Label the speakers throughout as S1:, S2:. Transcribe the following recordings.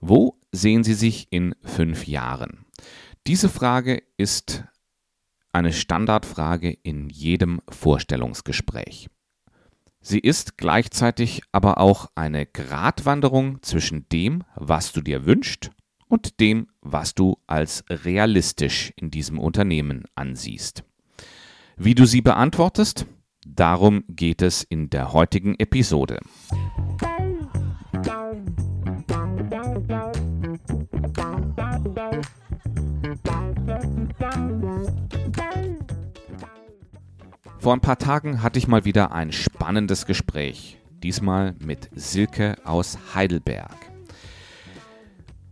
S1: Wo sehen Sie sich in fünf Jahren? Diese Frage ist eine Standardfrage in jedem Vorstellungsgespräch. Sie ist gleichzeitig aber auch eine Gratwanderung zwischen dem, was du dir wünschst, und dem, was du als realistisch in diesem Unternehmen ansiehst. Wie du sie beantwortest, darum geht es in der heutigen Episode. Vor ein paar Tagen hatte ich mal wieder ein spannendes Gespräch, diesmal mit Silke aus Heidelberg.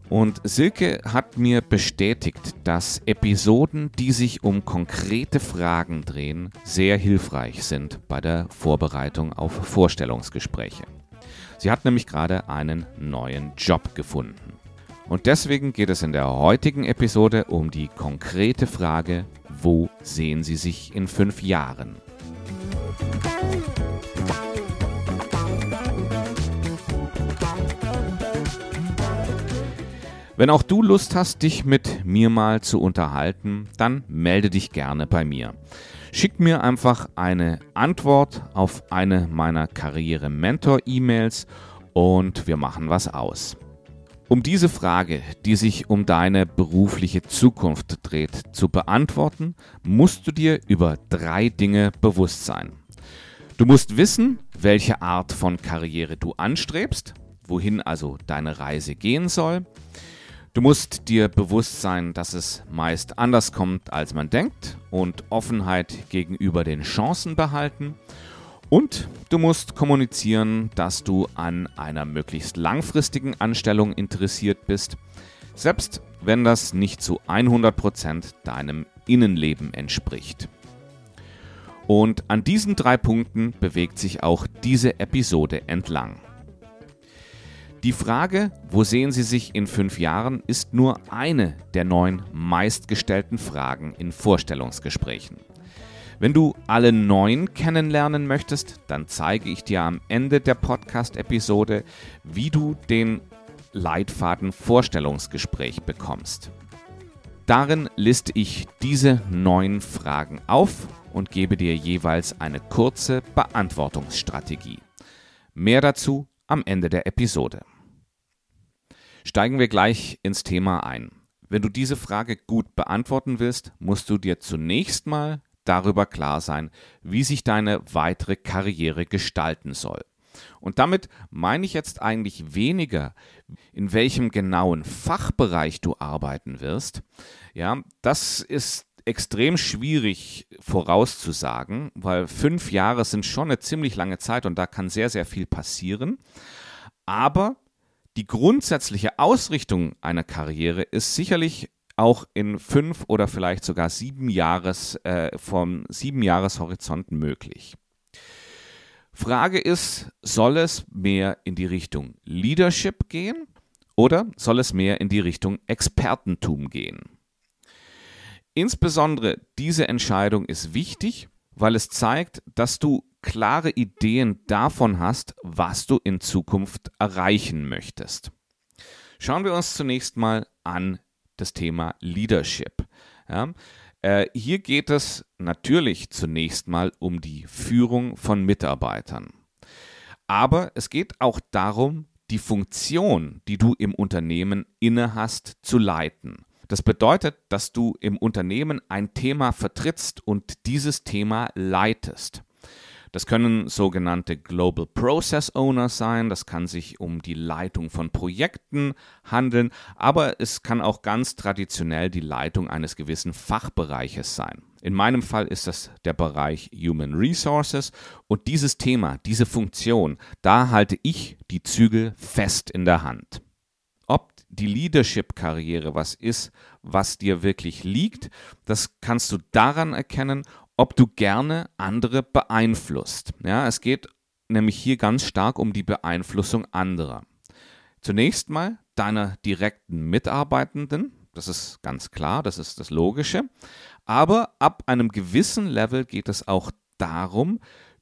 S1: Und Silke hat mir bestätigt, dass Episoden, die sich um konkrete Fragen drehen, sehr hilfreich sind bei der Vorbereitung auf Vorstellungsgespräche. Sie hat nämlich gerade einen neuen Job gefunden. Und deswegen geht es in der heutigen Episode um die konkrete Frage, wo sehen Sie sich in fünf Jahren? Wenn auch du Lust hast, dich mit mir mal zu unterhalten, dann melde dich gerne bei mir. Schick mir einfach eine Antwort auf eine meiner Karriere-Mentor-E-Mails und wir machen was aus. Um diese Frage, die sich um deine berufliche Zukunft dreht, zu beantworten, musst du dir über drei Dinge bewusst sein. Du musst wissen, welche Art von Karriere du anstrebst, wohin also deine Reise gehen soll. Du musst dir bewusst sein, dass es meist anders kommt, als man denkt und Offenheit gegenüber den Chancen behalten. Und du musst kommunizieren, dass du an einer möglichst langfristigen Anstellung interessiert bist, selbst wenn das nicht zu 100% deinem Innenleben entspricht. Und an diesen drei Punkten bewegt sich auch diese Episode entlang. Die Frage, wo sehen Sie sich in fünf Jahren, ist nur eine der neun meistgestellten Fragen in Vorstellungsgesprächen. Wenn du alle neun kennenlernen möchtest, dann zeige ich dir am Ende der Podcast-Episode, wie du den Leitfaden Vorstellungsgespräch bekommst. Darin liste ich diese neun Fragen auf und gebe dir jeweils eine kurze Beantwortungsstrategie. Mehr dazu am Ende der Episode. Steigen wir gleich ins Thema ein. Wenn du diese Frage gut beantworten willst, musst du dir zunächst mal darüber klar sein, wie sich deine weitere Karriere gestalten soll. Und damit meine ich jetzt eigentlich weniger, in welchem genauen Fachbereich du arbeiten wirst. Ja, das ist extrem schwierig vorauszusagen, weil fünf Jahre sind schon eine ziemlich lange Zeit und da kann sehr, sehr viel passieren. Aber die grundsätzliche Ausrichtung einer Karriere ist sicherlich auch in fünf oder vielleicht sogar sieben Jahres äh, vom sieben Jahreshorizont möglich. Frage ist, soll es mehr in die Richtung Leadership gehen oder soll es mehr in die Richtung Expertentum gehen? Insbesondere diese Entscheidung ist wichtig, weil es zeigt, dass du klare Ideen davon hast, was du in Zukunft erreichen möchtest. Schauen wir uns zunächst mal an das Thema Leadership. Ja, äh, hier geht es natürlich zunächst mal um die Führung von Mitarbeitern. Aber es geht auch darum, die Funktion, die du im Unternehmen inne hast, zu leiten. Das bedeutet, dass du im Unternehmen ein Thema vertrittst und dieses Thema leitest. Das können sogenannte Global Process Owner sein, das kann sich um die Leitung von Projekten handeln, aber es kann auch ganz traditionell die Leitung eines gewissen Fachbereiches sein. In meinem Fall ist das der Bereich Human Resources und dieses Thema, diese Funktion, da halte ich die Zügel fest in der Hand. Ob die Leadership-Karriere was ist, was dir wirklich liegt, das kannst du daran erkennen, ob du gerne andere beeinflusst. Ja, es geht nämlich hier ganz stark um die Beeinflussung anderer. Zunächst mal deiner direkten Mitarbeitenden, das ist ganz klar, das ist das Logische, aber ab einem gewissen Level geht es auch darum,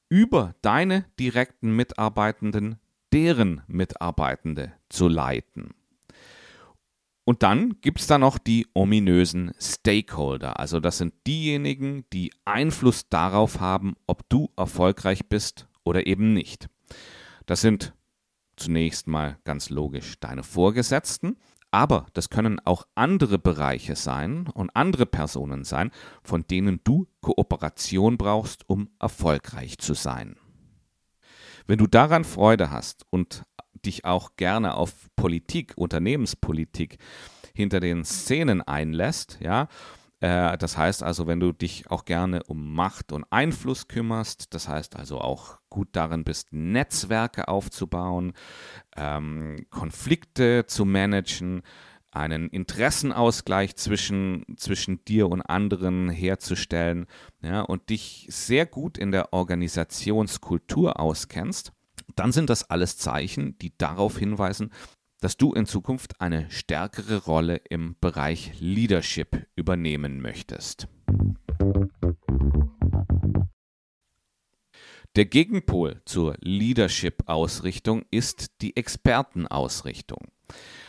S1: über deine direkten Mitarbeitenden deren Mitarbeitende zu leiten. Und dann gibt es da noch die ominösen Stakeholder. Also das sind diejenigen, die Einfluss darauf haben, ob du erfolgreich bist oder eben nicht. Das sind zunächst mal ganz logisch deine Vorgesetzten, aber das können auch andere Bereiche sein und andere Personen sein, von denen du Kooperation brauchst, um erfolgreich zu sein. Wenn du daran Freude hast und dich auch gerne auf Politik, Unternehmenspolitik hinter den Szenen einlässt, ja, äh, das heißt also, wenn du dich auch gerne um Macht und Einfluss kümmerst, das heißt also auch gut darin bist, Netzwerke aufzubauen, ähm, Konflikte zu managen, einen Interessenausgleich zwischen, zwischen dir und anderen herzustellen ja, und dich sehr gut in der Organisationskultur auskennst, dann sind das alles Zeichen, die darauf hinweisen, dass du in Zukunft eine stärkere Rolle im Bereich Leadership übernehmen möchtest. Der Gegenpol zur Leadership-Ausrichtung ist die Expertenausrichtung.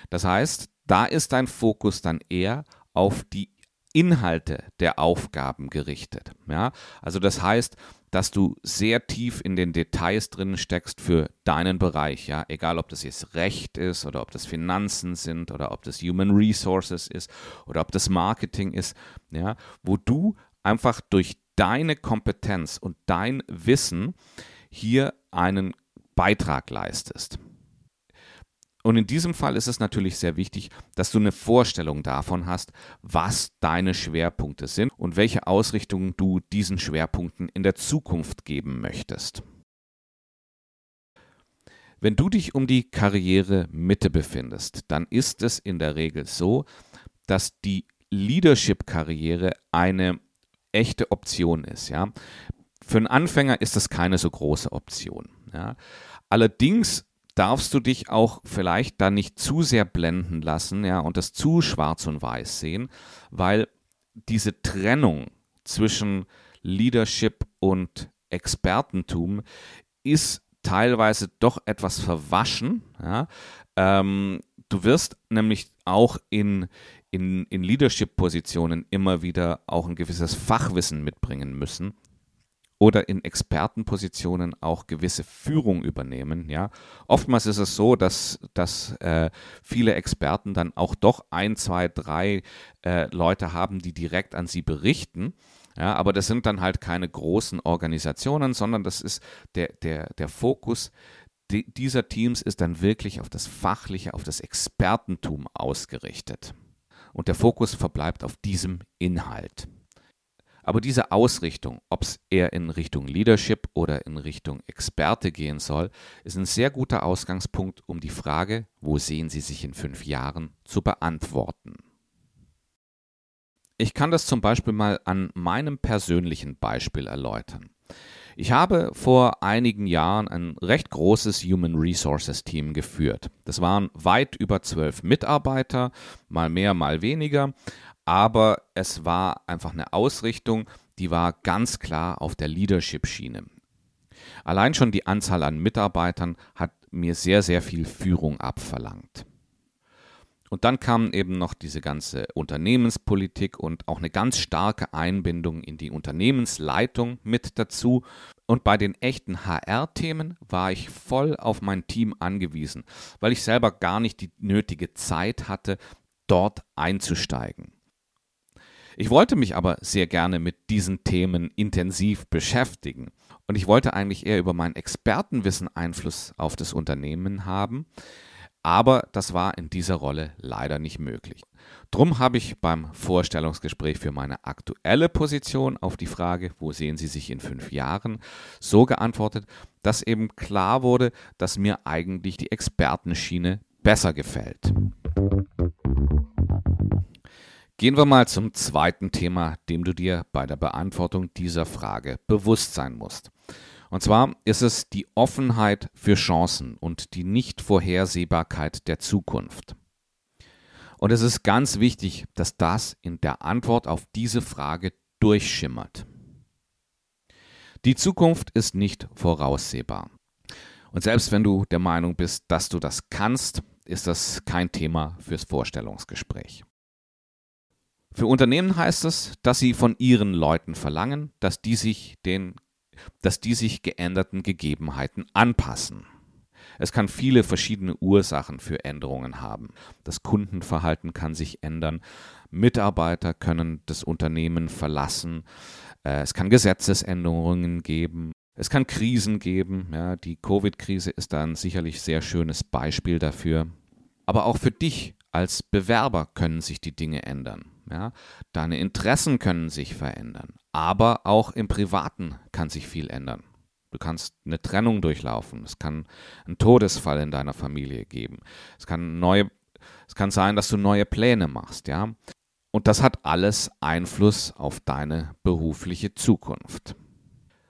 S1: Das heißt, da ist dein Fokus dann eher auf die Inhalte der Aufgaben gerichtet. Ja? Also das heißt, dass du sehr tief in den Details drin steckst für deinen Bereich, ja, egal ob das jetzt Recht ist oder ob das Finanzen sind oder ob das Human Resources ist oder ob das Marketing ist, ja, wo du einfach durch deine Kompetenz und dein Wissen hier einen Beitrag leistest. Und in diesem Fall ist es natürlich sehr wichtig, dass du eine Vorstellung davon hast, was deine Schwerpunkte sind und welche Ausrichtung du diesen Schwerpunkten in der Zukunft geben möchtest. Wenn du dich um die Karrieremitte befindest, dann ist es in der Regel so, dass die Leadership-Karriere eine echte Option ist. Ja? Für einen Anfänger ist das keine so große Option. Ja? Allerdings darfst du dich auch vielleicht da nicht zu sehr blenden lassen, ja, und das zu schwarz und weiß sehen, weil diese Trennung zwischen Leadership und Expertentum ist teilweise doch etwas verwaschen. Ja. Ähm, du wirst nämlich auch in, in, in Leadership-Positionen immer wieder auch ein gewisses Fachwissen mitbringen müssen oder in Expertenpositionen auch gewisse Führung übernehmen. Ja, oftmals ist es so, dass, dass äh, viele Experten dann auch doch ein, zwei, drei äh, Leute haben, die direkt an sie berichten. Ja, aber das sind dann halt keine großen Organisationen, sondern das ist der, der, der Fokus dieser Teams ist dann wirklich auf das Fachliche, auf das Expertentum ausgerichtet. Und der Fokus verbleibt auf diesem Inhalt. Aber diese Ausrichtung, ob es eher in Richtung Leadership oder in Richtung Experte gehen soll, ist ein sehr guter Ausgangspunkt, um die Frage, wo sehen Sie sich in fünf Jahren, zu beantworten. Ich kann das zum Beispiel mal an meinem persönlichen Beispiel erläutern. Ich habe vor einigen Jahren ein recht großes Human Resources Team geführt. Das waren weit über zwölf Mitarbeiter, mal mehr, mal weniger aber es war einfach eine Ausrichtung, die war ganz klar auf der Leadership-Schiene. Allein schon die Anzahl an Mitarbeitern hat mir sehr, sehr viel Führung abverlangt. Und dann kam eben noch diese ganze Unternehmenspolitik und auch eine ganz starke Einbindung in die Unternehmensleitung mit dazu. Und bei den echten HR-Themen war ich voll auf mein Team angewiesen, weil ich selber gar nicht die nötige Zeit hatte, dort einzusteigen. Ich wollte mich aber sehr gerne mit diesen Themen intensiv beschäftigen. Und ich wollte eigentlich eher über mein Expertenwissen Einfluss auf das Unternehmen haben. Aber das war in dieser Rolle leider nicht möglich. Drum habe ich beim Vorstellungsgespräch für meine aktuelle Position auf die Frage, wo sehen Sie sich in fünf Jahren, so geantwortet, dass eben klar wurde, dass mir eigentlich die Expertenschiene besser gefällt. Gehen wir mal zum zweiten Thema, dem du dir bei der Beantwortung dieser Frage bewusst sein musst. Und zwar ist es die Offenheit für Chancen und die Nichtvorhersehbarkeit der Zukunft. Und es ist ganz wichtig, dass das in der Antwort auf diese Frage durchschimmert. Die Zukunft ist nicht voraussehbar. Und selbst wenn du der Meinung bist, dass du das kannst, ist das kein Thema fürs Vorstellungsgespräch. Für Unternehmen heißt es, dass sie von ihren Leuten verlangen, dass die sich den dass die sich geänderten Gegebenheiten anpassen. Es kann viele verschiedene Ursachen für Änderungen haben. Das Kundenverhalten kann sich ändern, Mitarbeiter können das Unternehmen verlassen, äh, es kann Gesetzesänderungen geben, es kann Krisen geben. Ja, die Covid-Krise ist da ein sicherlich sehr schönes Beispiel dafür. Aber auch für dich als Bewerber können sich die Dinge ändern. Ja, deine Interessen können sich verändern, aber auch im Privaten kann sich viel ändern. Du kannst eine Trennung durchlaufen. Es kann einen Todesfall in deiner Familie geben. Es kann neue, es kann sein, dass du neue Pläne machst, ja. Und das hat alles Einfluss auf deine berufliche Zukunft.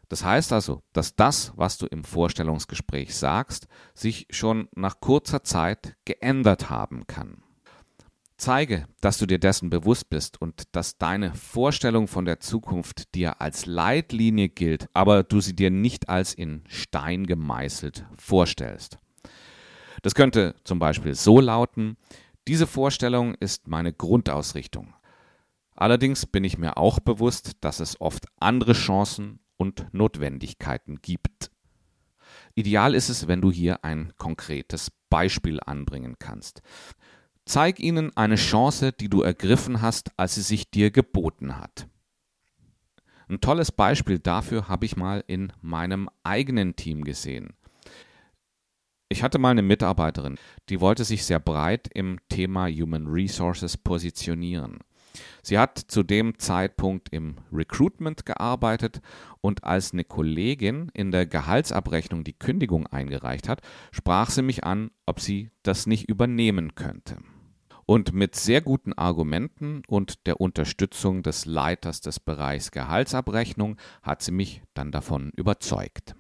S1: Das heißt also, dass das, was du im Vorstellungsgespräch sagst, sich schon nach kurzer Zeit geändert haben kann. Zeige, dass du dir dessen bewusst bist und dass deine Vorstellung von der Zukunft dir als Leitlinie gilt, aber du sie dir nicht als in Stein gemeißelt vorstellst. Das könnte zum Beispiel so lauten, diese Vorstellung ist meine Grundausrichtung. Allerdings bin ich mir auch bewusst, dass es oft andere Chancen und Notwendigkeiten gibt. Ideal ist es, wenn du hier ein konkretes Beispiel anbringen kannst. Zeig ihnen eine Chance, die du ergriffen hast, als sie sich dir geboten hat. Ein tolles Beispiel dafür habe ich mal in meinem eigenen Team gesehen. Ich hatte mal eine Mitarbeiterin, die wollte sich sehr breit im Thema Human Resources positionieren. Sie hat zu dem Zeitpunkt im Recruitment gearbeitet und als eine Kollegin in der Gehaltsabrechnung die Kündigung eingereicht hat, sprach sie mich an, ob sie das nicht übernehmen könnte. Und mit sehr guten Argumenten und der Unterstützung des Leiters des Bereichs Gehaltsabrechnung hat sie mich dann davon überzeugt.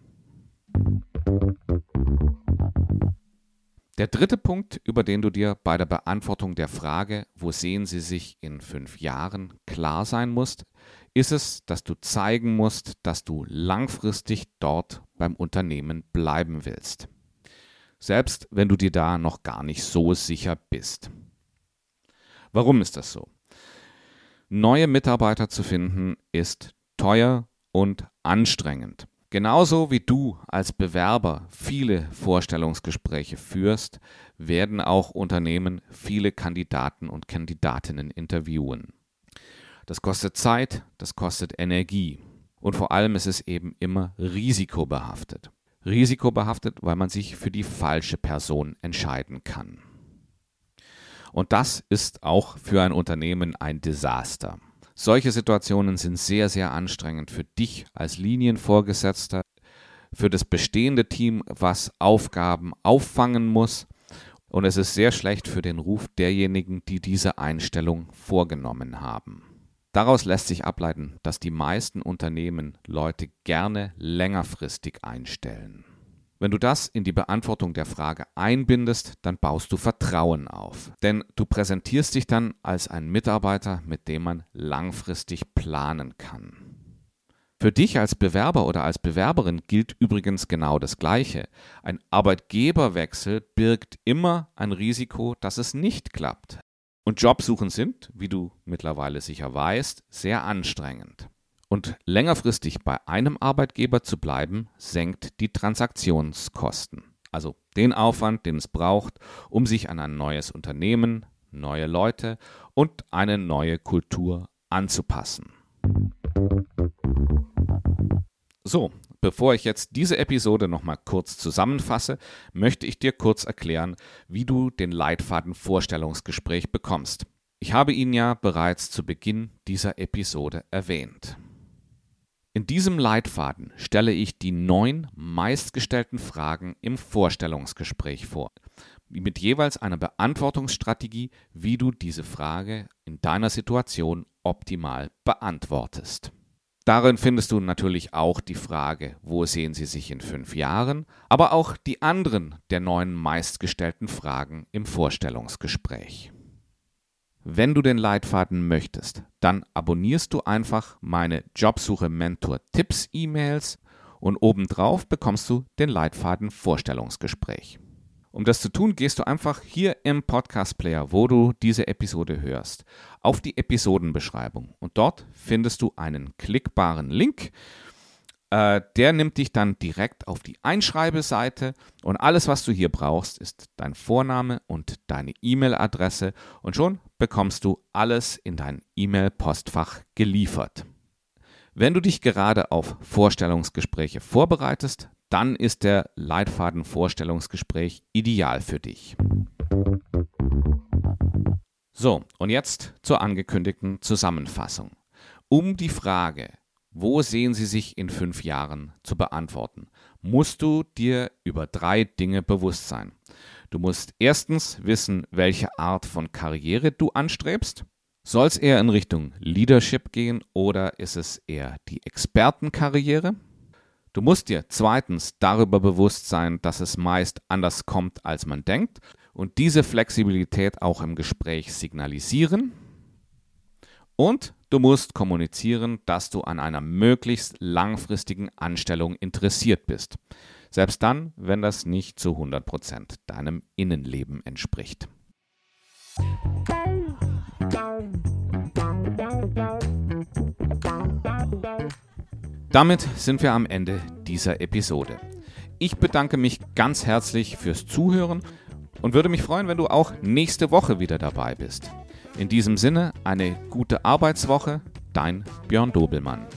S1: Der dritte Punkt, über den du dir bei der Beantwortung der Frage, wo sehen Sie sich in fünf Jahren, klar sein musst, ist es, dass du zeigen musst, dass du langfristig dort beim Unternehmen bleiben willst. Selbst wenn du dir da noch gar nicht so sicher bist. Warum ist das so? Neue Mitarbeiter zu finden ist teuer und anstrengend. Genauso wie du als Bewerber viele Vorstellungsgespräche führst, werden auch Unternehmen viele Kandidaten und Kandidatinnen interviewen. Das kostet Zeit, das kostet Energie und vor allem ist es eben immer risikobehaftet. Risikobehaftet, weil man sich für die falsche Person entscheiden kann. Und das ist auch für ein Unternehmen ein Desaster. Solche Situationen sind sehr, sehr anstrengend für dich als Linienvorgesetzter, für das bestehende Team, was Aufgaben auffangen muss. Und es ist sehr schlecht für den Ruf derjenigen, die diese Einstellung vorgenommen haben. Daraus lässt sich ableiten, dass die meisten Unternehmen Leute gerne längerfristig einstellen. Wenn du das in die Beantwortung der Frage einbindest, dann baust du Vertrauen auf. Denn du präsentierst dich dann als ein Mitarbeiter, mit dem man langfristig planen kann. Für dich als Bewerber oder als Bewerberin gilt übrigens genau das Gleiche. Ein Arbeitgeberwechsel birgt immer ein Risiko, dass es nicht klappt. Und Jobsuchen sind, wie du mittlerweile sicher weißt, sehr anstrengend. Und längerfristig bei einem Arbeitgeber zu bleiben, senkt die Transaktionskosten. Also den Aufwand, den es braucht, um sich an ein neues Unternehmen, neue Leute und eine neue Kultur anzupassen. So, bevor ich jetzt diese Episode nochmal kurz zusammenfasse, möchte ich dir kurz erklären, wie du den Leitfaden Vorstellungsgespräch bekommst. Ich habe ihn ja bereits zu Beginn dieser Episode erwähnt. In diesem Leitfaden stelle ich die neun meistgestellten Fragen im Vorstellungsgespräch vor, mit jeweils einer Beantwortungsstrategie, wie du diese Frage in deiner Situation optimal beantwortest. Darin findest du natürlich auch die Frage, wo sehen Sie sich in fünf Jahren, aber auch die anderen der neun meistgestellten Fragen im Vorstellungsgespräch. Wenn du den Leitfaden möchtest, dann abonnierst du einfach meine Jobsuche Mentor Tipps E-Mails und obendrauf bekommst du den Leitfaden Vorstellungsgespräch. Um das zu tun, gehst du einfach hier im Podcast Player, wo du diese Episode hörst, auf die Episodenbeschreibung und dort findest du einen klickbaren Link. Äh, der nimmt dich dann direkt auf die Einschreibeseite und alles, was du hier brauchst, ist dein Vorname und deine E-Mail-Adresse und schon bekommst du alles in dein E-Mail-Postfach geliefert. Wenn du dich gerade auf Vorstellungsgespräche vorbereitest, dann ist der Leitfaden Vorstellungsgespräch ideal für dich. So, und jetzt zur angekündigten Zusammenfassung. Um die Frage, wo sehen Sie sich in fünf Jahren zu beantworten, musst du dir über drei Dinge bewusst sein. Du musst erstens wissen, welche Art von Karriere du anstrebst. Soll es eher in Richtung Leadership gehen oder ist es eher die Expertenkarriere? Du musst dir zweitens darüber bewusst sein, dass es meist anders kommt, als man denkt und diese Flexibilität auch im Gespräch signalisieren. Und du musst kommunizieren, dass du an einer möglichst langfristigen Anstellung interessiert bist, selbst dann, wenn das nicht zu 100% deinem Innenleben entspricht. Damit sind wir am Ende dieser Episode. Ich bedanke mich ganz herzlich fürs Zuhören und würde mich freuen, wenn du auch nächste Woche wieder dabei bist. In diesem Sinne eine gute Arbeitswoche, dein Björn Dobelmann.